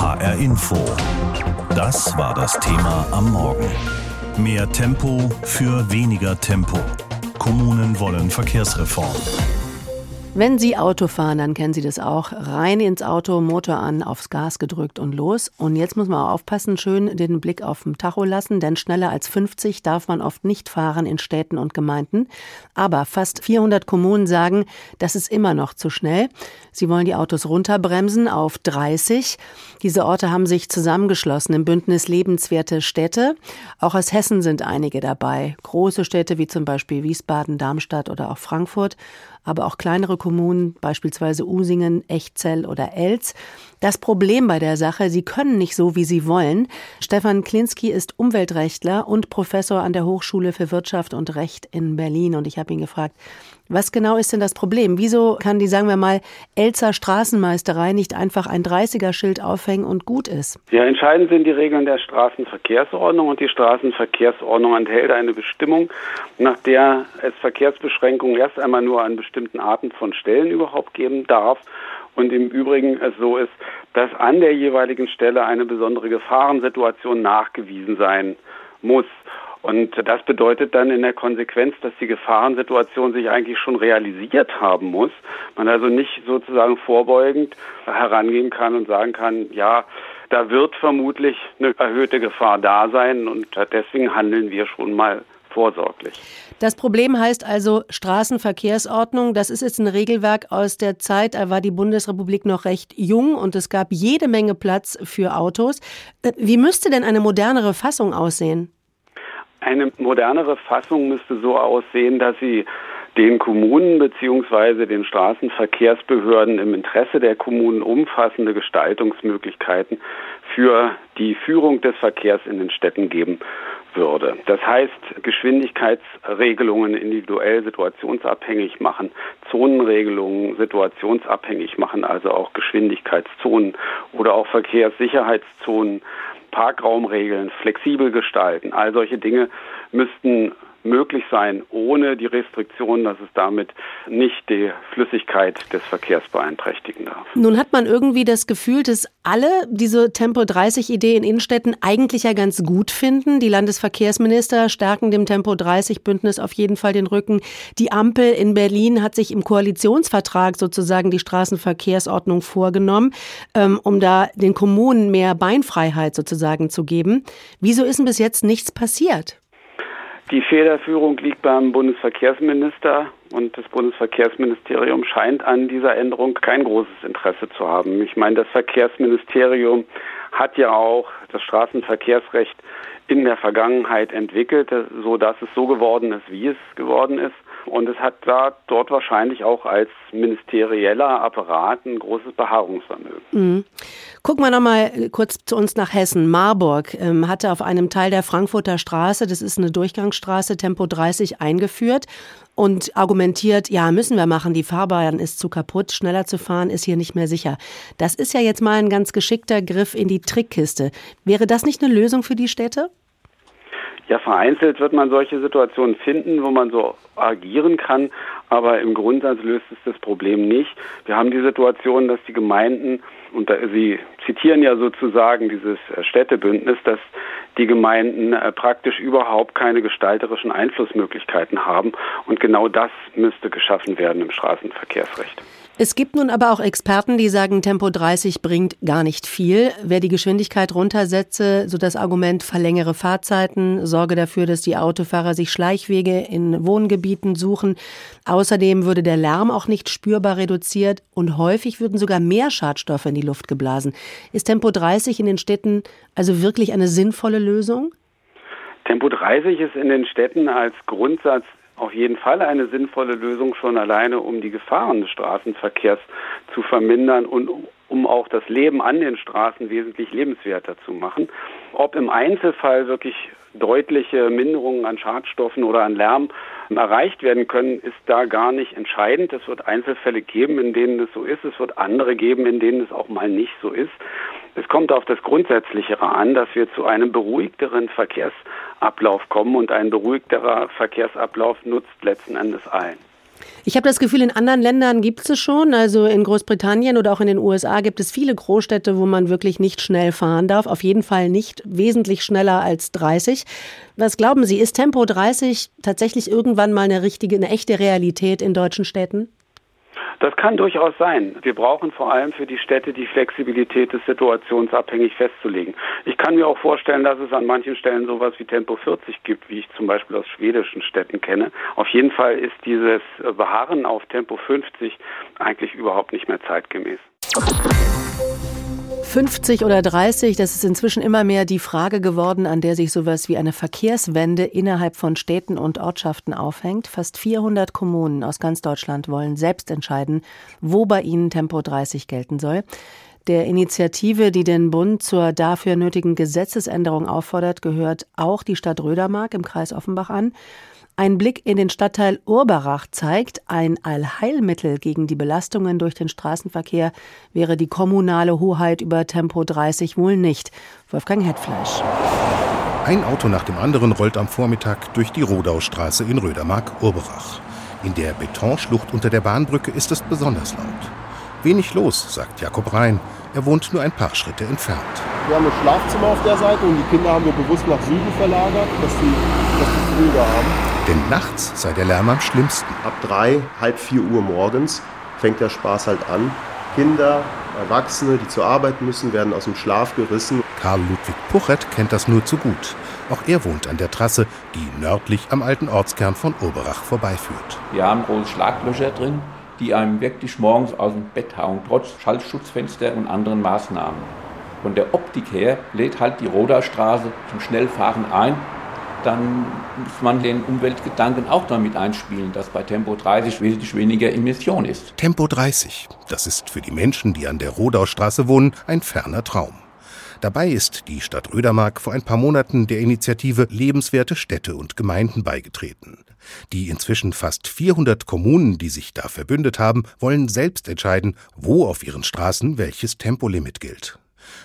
HR Info. Das war das Thema am Morgen. Mehr Tempo für weniger Tempo. Kommunen wollen Verkehrsreform. Wenn Sie Auto fahren, dann kennen Sie das auch. Rein ins Auto, Motor an, aufs Gas gedrückt und los. Und jetzt muss man aufpassen, schön den Blick auf dem Tacho lassen, denn schneller als 50 darf man oft nicht fahren in Städten und Gemeinden. Aber fast 400 Kommunen sagen, das ist immer noch zu schnell. Sie wollen die Autos runterbremsen auf 30. Diese Orte haben sich zusammengeschlossen im Bündnis Lebenswerte Städte. Auch aus Hessen sind einige dabei. Große Städte wie zum Beispiel Wiesbaden, Darmstadt oder auch Frankfurt aber auch kleinere Kommunen, beispielsweise Usingen, Echzell oder Elz. Das Problem bei der Sache, sie können nicht so, wie sie wollen. Stefan Klinski ist Umweltrechtler und Professor an der Hochschule für Wirtschaft und Recht in Berlin. Und ich habe ihn gefragt, was genau ist denn das Problem? Wieso kann die, sagen wir mal, Elzer Straßenmeisterei nicht einfach ein 30er-Schild aufhängen und gut ist? Ja, entscheidend sind die Regeln der Straßenverkehrsordnung und die Straßenverkehrsordnung enthält eine Bestimmung, nach der es Verkehrsbeschränkungen erst einmal nur an bestimmten Arten von Stellen überhaupt geben darf und im Übrigen es so ist, dass an der jeweiligen Stelle eine besondere Gefahrensituation nachgewiesen sein muss. Und das bedeutet dann in der Konsequenz, dass die Gefahrensituation sich eigentlich schon realisiert haben muss. Man also nicht sozusagen vorbeugend herangehen kann und sagen kann, ja, da wird vermutlich eine erhöhte Gefahr da sein und deswegen handeln wir schon mal vorsorglich. Das Problem heißt also Straßenverkehrsordnung. Das ist jetzt ein Regelwerk aus der Zeit, da war die Bundesrepublik noch recht jung und es gab jede Menge Platz für Autos. Äh, wie müsste denn eine modernere Fassung aussehen? Eine modernere Fassung müsste so aussehen, dass sie den Kommunen bzw. den Straßenverkehrsbehörden im Interesse der Kommunen umfassende Gestaltungsmöglichkeiten für die Führung des Verkehrs in den Städten geben würde. Das heißt, Geschwindigkeitsregelungen individuell situationsabhängig machen, Zonenregelungen situationsabhängig machen, also auch Geschwindigkeitszonen oder auch Verkehrssicherheitszonen Parkraumregeln flexibel gestalten. All solche Dinge müssten möglich sein, ohne die Restriktion, dass es damit nicht die Flüssigkeit des Verkehrs beeinträchtigen darf. Nun hat man irgendwie das Gefühl, dass alle diese Tempo 30 Idee in Innenstädten eigentlich ja ganz gut finden. Die Landesverkehrsminister stärken dem Tempo 30 Bündnis auf jeden Fall den Rücken. Die Ampel in Berlin hat sich im Koalitionsvertrag sozusagen die Straßenverkehrsordnung vorgenommen, ähm, um da den Kommunen mehr Beinfreiheit sozusagen zu geben. Wieso ist denn bis jetzt nichts passiert? Die Federführung liegt beim Bundesverkehrsminister und das Bundesverkehrsministerium scheint an dieser Änderung kein großes Interesse zu haben. Ich meine, das Verkehrsministerium hat ja auch das Straßenverkehrsrecht in der Vergangenheit entwickelt, so dass es so geworden ist, wie es geworden ist. Und es hat da dort wahrscheinlich auch als ministerieller Apparat ein großes Beharrungsvermögen. Mhm. Gucken wir nochmal kurz zu uns nach Hessen. Marburg ähm, hatte auf einem Teil der Frankfurter Straße, das ist eine Durchgangsstraße, Tempo 30 eingeführt und argumentiert, ja, müssen wir machen, die Fahrbahn ist zu kaputt, schneller zu fahren ist hier nicht mehr sicher. Das ist ja jetzt mal ein ganz geschickter Griff in die Trickkiste. Wäre das nicht eine Lösung für die Städte? Ja, vereinzelt wird man solche Situationen finden, wo man so agieren kann, aber im Grundsatz löst es das Problem nicht. Wir haben die Situation, dass die Gemeinden, und Sie zitieren ja sozusagen dieses Städtebündnis, dass die Gemeinden äh, praktisch überhaupt keine gestalterischen Einflussmöglichkeiten haben. Und genau das müsste geschaffen werden im Straßenverkehrsrecht. Es gibt nun aber auch Experten, die sagen, Tempo 30 bringt gar nicht viel. Wer die Geschwindigkeit runtersetze, so das Argument verlängere Fahrzeiten, sorge dafür, dass die Autofahrer sich Schleichwege in Wohngebieten suchen. Außerdem würde der Lärm auch nicht spürbar reduziert und häufig würden sogar mehr Schadstoffe in die Luft geblasen. Ist Tempo 30 in den Städten also wirklich eine sinnvolle Lösung? Tempo 30 ist in den Städten als Grundsatz auf jeden Fall eine sinnvolle Lösung schon alleine, um die Gefahren des Straßenverkehrs zu vermindern und um auch das Leben an den Straßen wesentlich lebenswerter zu machen. Ob im Einzelfall wirklich deutliche Minderungen an Schadstoffen oder an Lärm erreicht werden können, ist da gar nicht entscheidend. Es wird Einzelfälle geben, in denen es so ist. Es wird andere geben, in denen es auch mal nicht so ist. Es kommt auf das Grundsätzlichere an, dass wir zu einem beruhigteren Verkehrsablauf kommen und ein beruhigterer Verkehrsablauf nutzt letzten Endes allen. Ich habe das Gefühl, in anderen Ländern gibt es schon. Also in Großbritannien oder auch in den USA gibt es viele Großstädte, wo man wirklich nicht schnell fahren darf. Auf jeden Fall nicht wesentlich schneller als 30. Was glauben Sie, ist Tempo 30 tatsächlich irgendwann mal eine richtige, eine echte Realität in deutschen Städten? Das kann durchaus sein. Wir brauchen vor allem für die Städte die Flexibilität, das situationsabhängig festzulegen. Ich kann mir auch vorstellen, dass es an manchen Stellen sowas wie Tempo 40 gibt, wie ich zum Beispiel aus schwedischen Städten kenne. Auf jeden Fall ist dieses Beharren auf Tempo 50 eigentlich überhaupt nicht mehr zeitgemäß. 50 oder 30, das ist inzwischen immer mehr die Frage geworden, an der sich sowas wie eine Verkehrswende innerhalb von Städten und Ortschaften aufhängt. Fast 400 Kommunen aus ganz Deutschland wollen selbst entscheiden, wo bei ihnen Tempo 30 gelten soll. Der Initiative, die den Bund zur dafür nötigen Gesetzesänderung auffordert, gehört auch die Stadt Rödermark im Kreis Offenbach an. Ein Blick in den Stadtteil Urbarach zeigt, ein Allheilmittel gegen die Belastungen durch den Straßenverkehr wäre die kommunale Hoheit über Tempo 30 wohl nicht. Wolfgang Hetfleisch. Ein Auto nach dem anderen rollt am Vormittag durch die Rodaustraße in Rödermark-Urberach. In der Betonschlucht unter der Bahnbrücke ist es besonders laut. Wenig los, sagt Jakob Rhein. Er wohnt nur ein paar Schritte entfernt. Wir haben ein Schlafzimmer auf der Seite und die Kinder haben wir bewusst nach Süden verlagert, dass sie, dass die ruhiger haben. Denn nachts sei der Lärm am schlimmsten. Ab drei, halb vier Uhr morgens fängt der Spaß halt an. Kinder, Erwachsene, die zur Arbeit müssen, werden aus dem Schlaf gerissen. Karl Ludwig Puchert kennt das nur zu gut. Auch er wohnt an der Trasse, die nördlich am alten Ortskern von Oberach vorbeiführt. Wir haben große Schlaglöcher drin, die einem wirklich morgens aus dem Bett hauen, trotz Schallschutzfenster und anderen Maßnahmen. Von der Optik her lädt halt die Roderstraße zum Schnellfahren ein dann muss man den Umweltgedanken auch damit einspielen, dass bei Tempo 30 wesentlich weniger Emission ist. Tempo 30, das ist für die Menschen, die an der Rodaustraße wohnen, ein ferner Traum. Dabei ist die Stadt Rödermark vor ein paar Monaten der Initiative Lebenswerte Städte und Gemeinden beigetreten. Die inzwischen fast 400 Kommunen, die sich da verbündet haben, wollen selbst entscheiden, wo auf ihren Straßen welches Tempolimit gilt.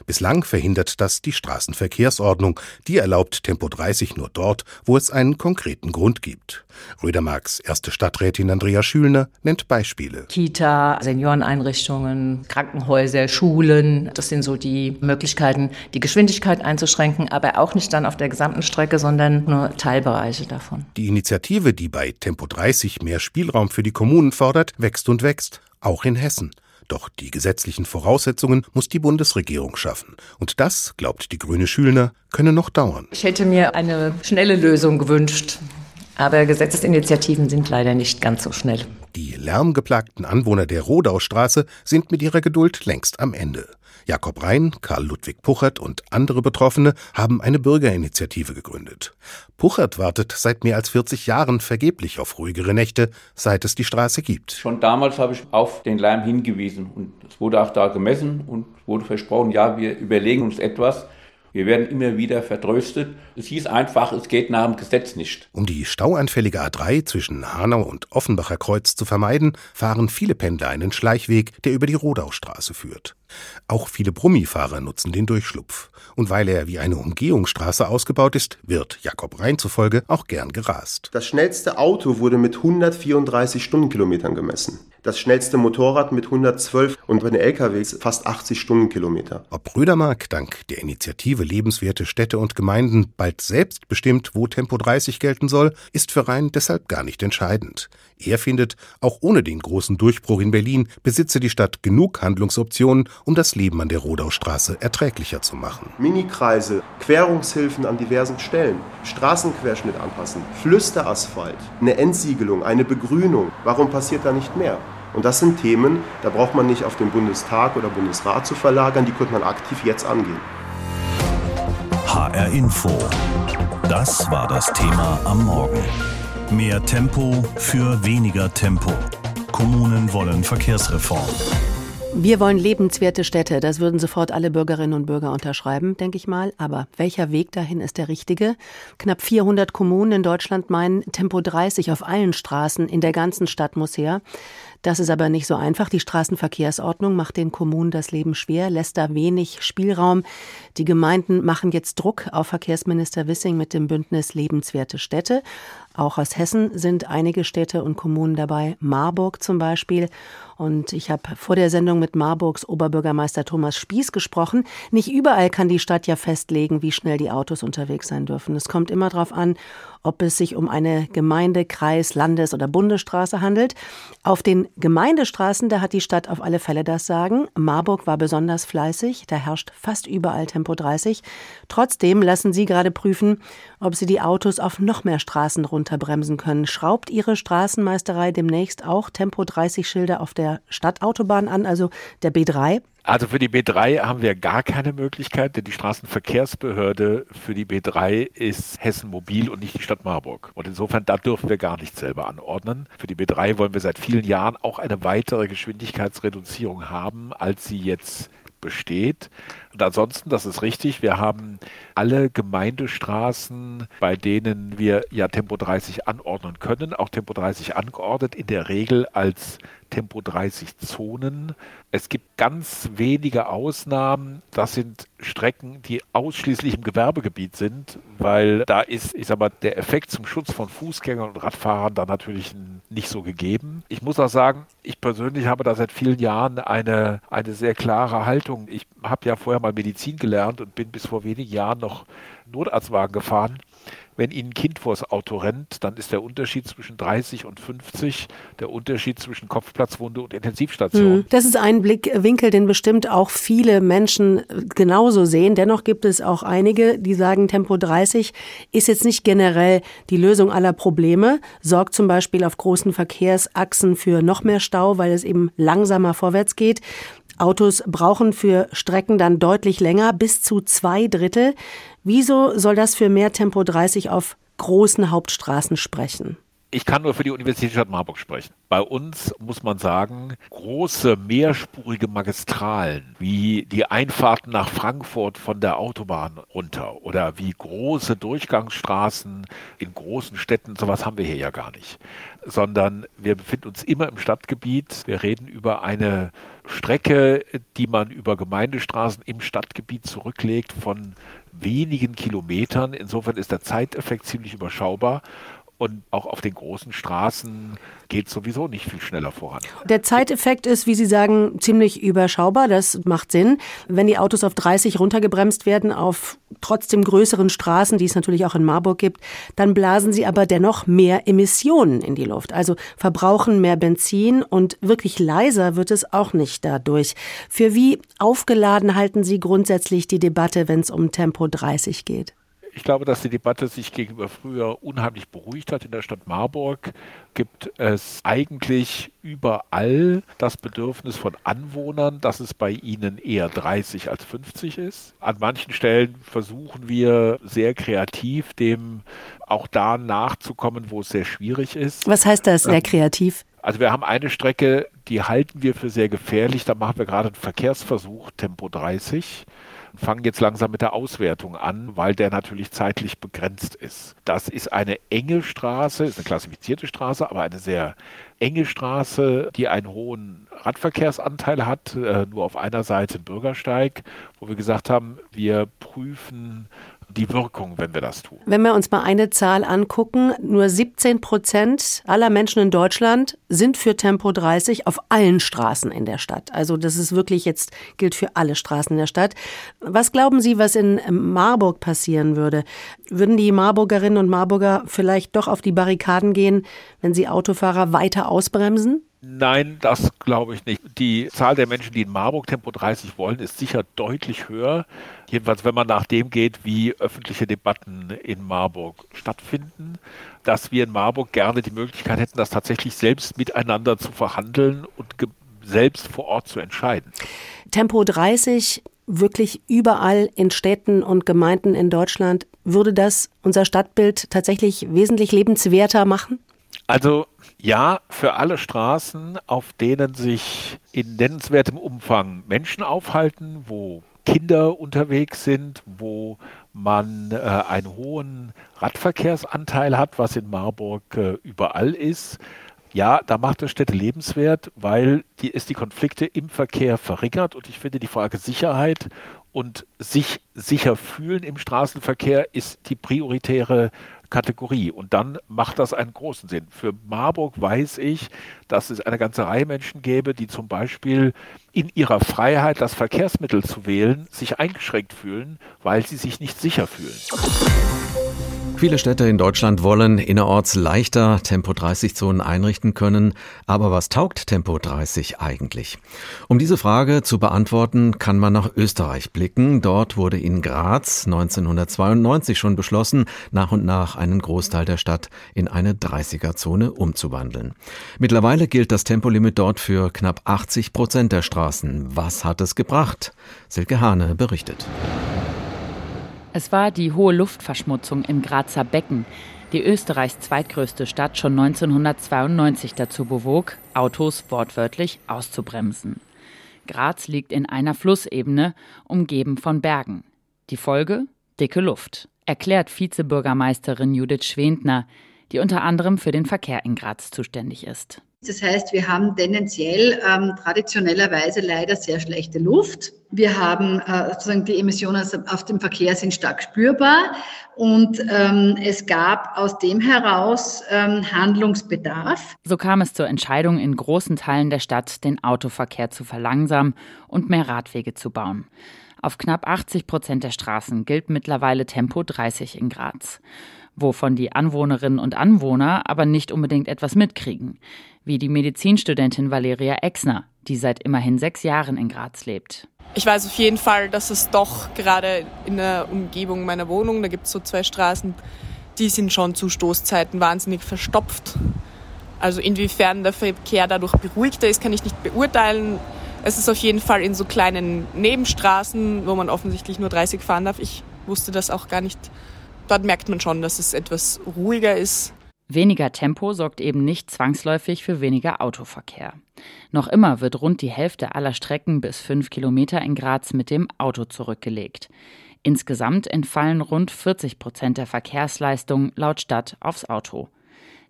Bislang verhindert das die Straßenverkehrsordnung. Die erlaubt Tempo 30 nur dort, wo es einen konkreten Grund gibt. Rödermarks erste Stadträtin Andrea Schülner nennt Beispiele. Kita, Senioreneinrichtungen, Krankenhäuser, Schulen. Das sind so die Möglichkeiten, die Geschwindigkeit einzuschränken, aber auch nicht dann auf der gesamten Strecke, sondern nur Teilbereiche davon. Die Initiative, die bei Tempo 30 mehr Spielraum für die Kommunen fordert, wächst und wächst. Auch in Hessen. Doch die gesetzlichen Voraussetzungen muss die Bundesregierung schaffen. Und das, glaubt die grüne Schülner, könne noch dauern. Ich hätte mir eine schnelle Lösung gewünscht. Aber Gesetzesinitiativen sind leider nicht ganz so schnell. Die lärmgeplagten Anwohner der Rodaustraße sind mit ihrer Geduld längst am Ende. Jakob Rhein, Karl Ludwig Puchert und andere Betroffene haben eine Bürgerinitiative gegründet. Puchert wartet seit mehr als 40 Jahren vergeblich auf ruhigere Nächte, seit es die Straße gibt. Schon damals habe ich auf den Lärm hingewiesen und es wurde auch da gemessen und wurde versprochen, ja, wir überlegen uns etwas. Wir werden immer wieder vertröstet. Es hieß einfach, es geht nach dem Gesetz nicht. Um die stauanfällige A3 zwischen Hanau und Offenbacher Kreuz zu vermeiden, fahren viele Pendler einen Schleichweg, der über die Rodaustraße führt. Auch viele Brummifahrer nutzen den Durchschlupf. Und weil er wie eine Umgehungsstraße ausgebaut ist, wird Jakob Rhein zufolge auch gern gerast. Das schnellste Auto wurde mit 134 Stundenkilometern gemessen. Das schnellste Motorrad mit 112 und bei den LKWs fast 80 Stundenkilometer. Ob Rödermark dank der Initiative Lebenswerte Städte und Gemeinden bald selbst bestimmt, wo Tempo 30 gelten soll, ist für Rhein deshalb gar nicht entscheidend. Er findet, auch ohne den großen Durchbruch in Berlin besitze die Stadt genug Handlungsoptionen, um das Leben an der Rodaustraße erträglicher zu machen. Minikreise, Querungshilfen an diversen Stellen, Straßenquerschnitt anpassen, Flüsterasphalt, eine Entsiegelung, eine Begrünung. Warum passiert da nicht mehr? Und das sind Themen, da braucht man nicht auf den Bundestag oder Bundesrat zu verlagern, die könnte man aktiv jetzt angehen. HR Info. Das war das Thema am Morgen. Mehr Tempo für weniger Tempo. Kommunen wollen Verkehrsreform. Wir wollen lebenswerte Städte. Das würden sofort alle Bürgerinnen und Bürger unterschreiben, denke ich mal. Aber welcher Weg dahin ist der richtige? Knapp 400 Kommunen in Deutschland meinen, Tempo 30 auf allen Straßen in der ganzen Stadt muss her. Das ist aber nicht so einfach. Die Straßenverkehrsordnung macht den Kommunen das Leben schwer, lässt da wenig Spielraum. Die Gemeinden machen jetzt Druck auf Verkehrsminister Wissing mit dem Bündnis Lebenswerte Städte. Auch aus Hessen sind einige Städte und Kommunen dabei, Marburg zum Beispiel. Und ich habe vor der Sendung mit Marburgs Oberbürgermeister Thomas Spieß gesprochen. Nicht überall kann die Stadt ja festlegen, wie schnell die Autos unterwegs sein dürfen. Es kommt immer darauf an, ob es sich um eine Gemeinde-, Kreis-, Landes- oder Bundesstraße handelt. Auf den Gemeindestraßen, da hat die Stadt auf alle Fälle das Sagen. Marburg war besonders fleißig, da herrscht fast überall Tempo 30. Trotzdem lassen Sie gerade prüfen, ob Sie die Autos auf noch mehr Straßen runterbremsen können. Schraubt Ihre Straßenmeisterei demnächst auch Tempo 30 Schilder auf der Stadtautobahn an, also der B3? Also für die B3 haben wir gar keine Möglichkeit, denn die Straßenverkehrsbehörde für die B3 ist Hessen Mobil und nicht die Stadt Marburg. Und insofern, da dürfen wir gar nichts selber anordnen. Für die B3 wollen wir seit vielen Jahren auch eine weitere Geschwindigkeitsreduzierung haben, als sie jetzt besteht. Und ansonsten, das ist richtig, wir haben alle Gemeindestraßen, bei denen wir ja Tempo 30 anordnen können, auch Tempo 30 angeordnet, in der Regel als Tempo 30 Zonen. Es gibt ganz wenige Ausnahmen. Das sind Strecken, die ausschließlich im Gewerbegebiet sind, weil da ist, ich sag mal, der Effekt zum Schutz von Fußgängern und Radfahrern da natürlich nicht so gegeben. Ich muss auch sagen, ich persönlich habe da seit vielen Jahren eine, eine sehr klare Haltung. Ich habe ja vorher mal Medizin gelernt und bin bis vor wenigen Jahren noch Notarztwagen gefahren. Wenn Ihnen ein Kind vors Auto rennt, dann ist der Unterschied zwischen 30 und 50 der Unterschied zwischen Kopfplatzwunde und Intensivstation. Hm, das ist ein Blickwinkel, den bestimmt auch viele Menschen genauso sehen. Dennoch gibt es auch einige, die sagen, Tempo 30 ist jetzt nicht generell die Lösung aller Probleme, sorgt zum Beispiel auf großen Verkehrsachsen für noch mehr Stau, weil es eben langsamer vorwärts geht. Autos brauchen für Strecken dann deutlich länger, bis zu zwei Drittel. Wieso soll das für mehr Tempo 30 auf großen Hauptstraßen sprechen? Ich kann nur für die Universitätsstadt Marburg sprechen. Bei uns muss man sagen, große mehrspurige Magistralen, wie die Einfahrten nach Frankfurt von der Autobahn runter oder wie große Durchgangsstraßen in großen Städten, sowas haben wir hier ja gar nicht. Sondern wir befinden uns immer im Stadtgebiet. Wir reden über eine Strecke, die man über Gemeindestraßen im Stadtgebiet zurücklegt von wenigen Kilometern. Insofern ist der Zeiteffekt ziemlich überschaubar. Und auch auf den großen Straßen geht sowieso nicht viel schneller voran. Der Zeiteffekt ist, wie Sie sagen, ziemlich überschaubar. Das macht Sinn. Wenn die Autos auf 30 runtergebremst werden, auf trotzdem größeren Straßen, die es natürlich auch in Marburg gibt, dann blasen sie aber dennoch mehr Emissionen in die Luft. Also verbrauchen mehr Benzin und wirklich leiser wird es auch nicht dadurch. Für wie aufgeladen halten Sie grundsätzlich die Debatte, wenn es um Tempo 30 geht? Ich glaube, dass die Debatte sich gegenüber früher unheimlich beruhigt hat. In der Stadt Marburg gibt es eigentlich überall das Bedürfnis von Anwohnern, dass es bei ihnen eher 30 als 50 ist. An manchen Stellen versuchen wir sehr kreativ dem auch da nachzukommen, wo es sehr schwierig ist. Was heißt das, sehr ähm, kreativ? Also wir haben eine Strecke, die halten wir für sehr gefährlich. Da machen wir gerade einen Verkehrsversuch, Tempo 30 fangen jetzt langsam mit der Auswertung an, weil der natürlich zeitlich begrenzt ist. Das ist eine enge Straße, ist eine klassifizierte Straße, aber eine sehr enge Straße, die einen hohen Radverkehrsanteil hat, äh, nur auf einer Seite ein Bürgersteig, wo wir gesagt haben, wir prüfen die Wirkung, wenn wir das tun. Wenn wir uns mal eine Zahl angucken, nur 17 Prozent aller Menschen in Deutschland sind für Tempo 30 auf allen Straßen in der Stadt. Also das ist wirklich jetzt gilt für alle Straßen in der Stadt. Was glauben Sie, was in Marburg passieren würde? Würden die Marburgerinnen und Marburger vielleicht doch auf die Barrikaden gehen, wenn sie Autofahrer weiter ausbremsen? Nein, das glaube ich nicht. Die Zahl der Menschen, die in Marburg Tempo 30 wollen, ist sicher deutlich höher. Jedenfalls, wenn man nach dem geht, wie öffentliche Debatten in Marburg stattfinden, dass wir in Marburg gerne die Möglichkeit hätten, das tatsächlich selbst miteinander zu verhandeln und selbst vor Ort zu entscheiden. Tempo 30 wirklich überall in Städten und Gemeinden in Deutschland, würde das unser Stadtbild tatsächlich wesentlich lebenswerter machen? Also ja, für alle Straßen, auf denen sich in nennenswertem Umfang Menschen aufhalten, wo Kinder unterwegs sind, wo man äh, einen hohen Radverkehrsanteil hat, was in Marburg äh, überall ist. Ja, da macht es Städte lebenswert, weil die, es die Konflikte im Verkehr verringert. Und ich finde, die Frage Sicherheit und sich sicher fühlen im Straßenverkehr ist die prioritäre Kategorie. Und dann macht das einen großen Sinn. Für Marburg weiß ich, dass es eine ganze Reihe Menschen gäbe, die zum Beispiel in ihrer Freiheit, das Verkehrsmittel zu wählen, sich eingeschränkt fühlen, weil sie sich nicht sicher fühlen. Viele Städte in Deutschland wollen innerorts leichter Tempo-30-Zonen einrichten können. Aber was taugt Tempo 30 eigentlich? Um diese Frage zu beantworten, kann man nach Österreich blicken. Dort wurde in Graz 1992 schon beschlossen, nach und nach einen Großteil der Stadt in eine 30er-Zone umzuwandeln. Mittlerweile gilt das Tempolimit dort für knapp 80 Prozent der Straßen. Was hat es gebracht? Silke Hane berichtet. Es war die hohe Luftverschmutzung im Grazer Becken, die Österreichs zweitgrößte Stadt schon 1992 dazu bewog, Autos wortwörtlich auszubremsen. Graz liegt in einer Flussebene, umgeben von Bergen. Die Folge? Dicke Luft, erklärt Vizebürgermeisterin Judith Schwendner, die unter anderem für den Verkehr in Graz zuständig ist. Das heißt, wir haben tendenziell ähm, traditionellerweise leider sehr schlechte Luft. Wir haben äh, sozusagen die Emissionen auf dem Verkehr sind stark spürbar und ähm, es gab aus dem heraus ähm, Handlungsbedarf. So kam es zur Entscheidung, in großen Teilen der Stadt den Autoverkehr zu verlangsamen und mehr Radwege zu bauen. Auf knapp 80 Prozent der Straßen gilt mittlerweile Tempo 30 in Graz wovon die Anwohnerinnen und Anwohner aber nicht unbedingt etwas mitkriegen, wie die Medizinstudentin Valeria Exner, die seit immerhin sechs Jahren in Graz lebt. Ich weiß auf jeden Fall, dass es doch gerade in der Umgebung meiner Wohnung, da gibt es so zwei Straßen, die sind schon zu Stoßzeiten wahnsinnig verstopft. Also inwiefern der Verkehr dadurch beruhigter ist, kann ich nicht beurteilen. Es ist auf jeden Fall in so kleinen Nebenstraßen, wo man offensichtlich nur 30 fahren darf. Ich wusste das auch gar nicht dort merkt man schon, dass es etwas ruhiger ist. Weniger Tempo sorgt eben nicht zwangsläufig für weniger Autoverkehr. Noch immer wird rund die Hälfte aller Strecken bis fünf Kilometer in Graz mit dem Auto zurückgelegt. Insgesamt entfallen rund 40 Prozent der Verkehrsleistung laut Stadt aufs Auto.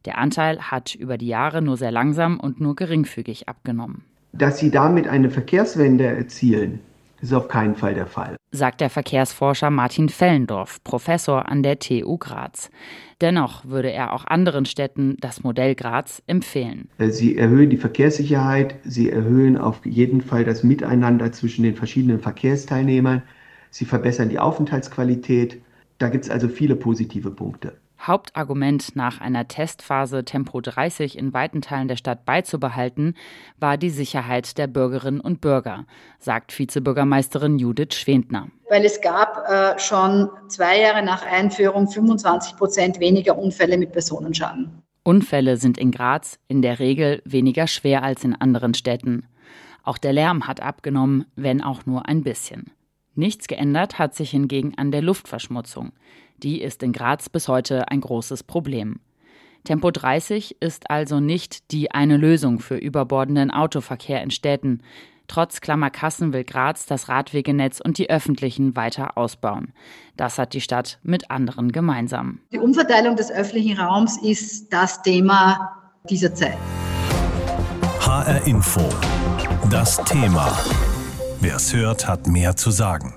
Der Anteil hat über die Jahre nur sehr langsam und nur geringfügig abgenommen. Dass sie damit eine Verkehrswende erzielen, ist auf keinen Fall der Fall. Sagt der Verkehrsforscher Martin Fellendorf, Professor an der TU Graz. Dennoch würde er auch anderen Städten das Modell Graz empfehlen. Äh, sie erhöhen die Verkehrssicherheit, sie erhöhen auf jeden Fall das Miteinander zwischen den verschiedenen Verkehrsteilnehmern, sie verbessern die Aufenthaltsqualität. Da gibt es also viele positive Punkte. Hauptargument nach einer Testphase Tempo 30 in weiten Teilen der Stadt beizubehalten, war die Sicherheit der Bürgerinnen und Bürger, sagt Vizebürgermeisterin Judith Schwendner. Weil es gab äh, schon zwei Jahre nach Einführung 25 Prozent weniger Unfälle mit Personenschaden. Unfälle sind in Graz in der Regel weniger schwer als in anderen Städten. Auch der Lärm hat abgenommen, wenn auch nur ein bisschen. Nichts geändert hat sich hingegen an der Luftverschmutzung. Die ist in Graz bis heute ein großes Problem. Tempo 30 ist also nicht die eine Lösung für überbordenden Autoverkehr in Städten. Trotz Klammerkassen will Graz das Radwegenetz und die öffentlichen weiter ausbauen. Das hat die Stadt mit anderen gemeinsam. Die Umverteilung des öffentlichen Raums ist das Thema dieser Zeit. HR Info. Das Thema. Wer es hört, hat mehr zu sagen.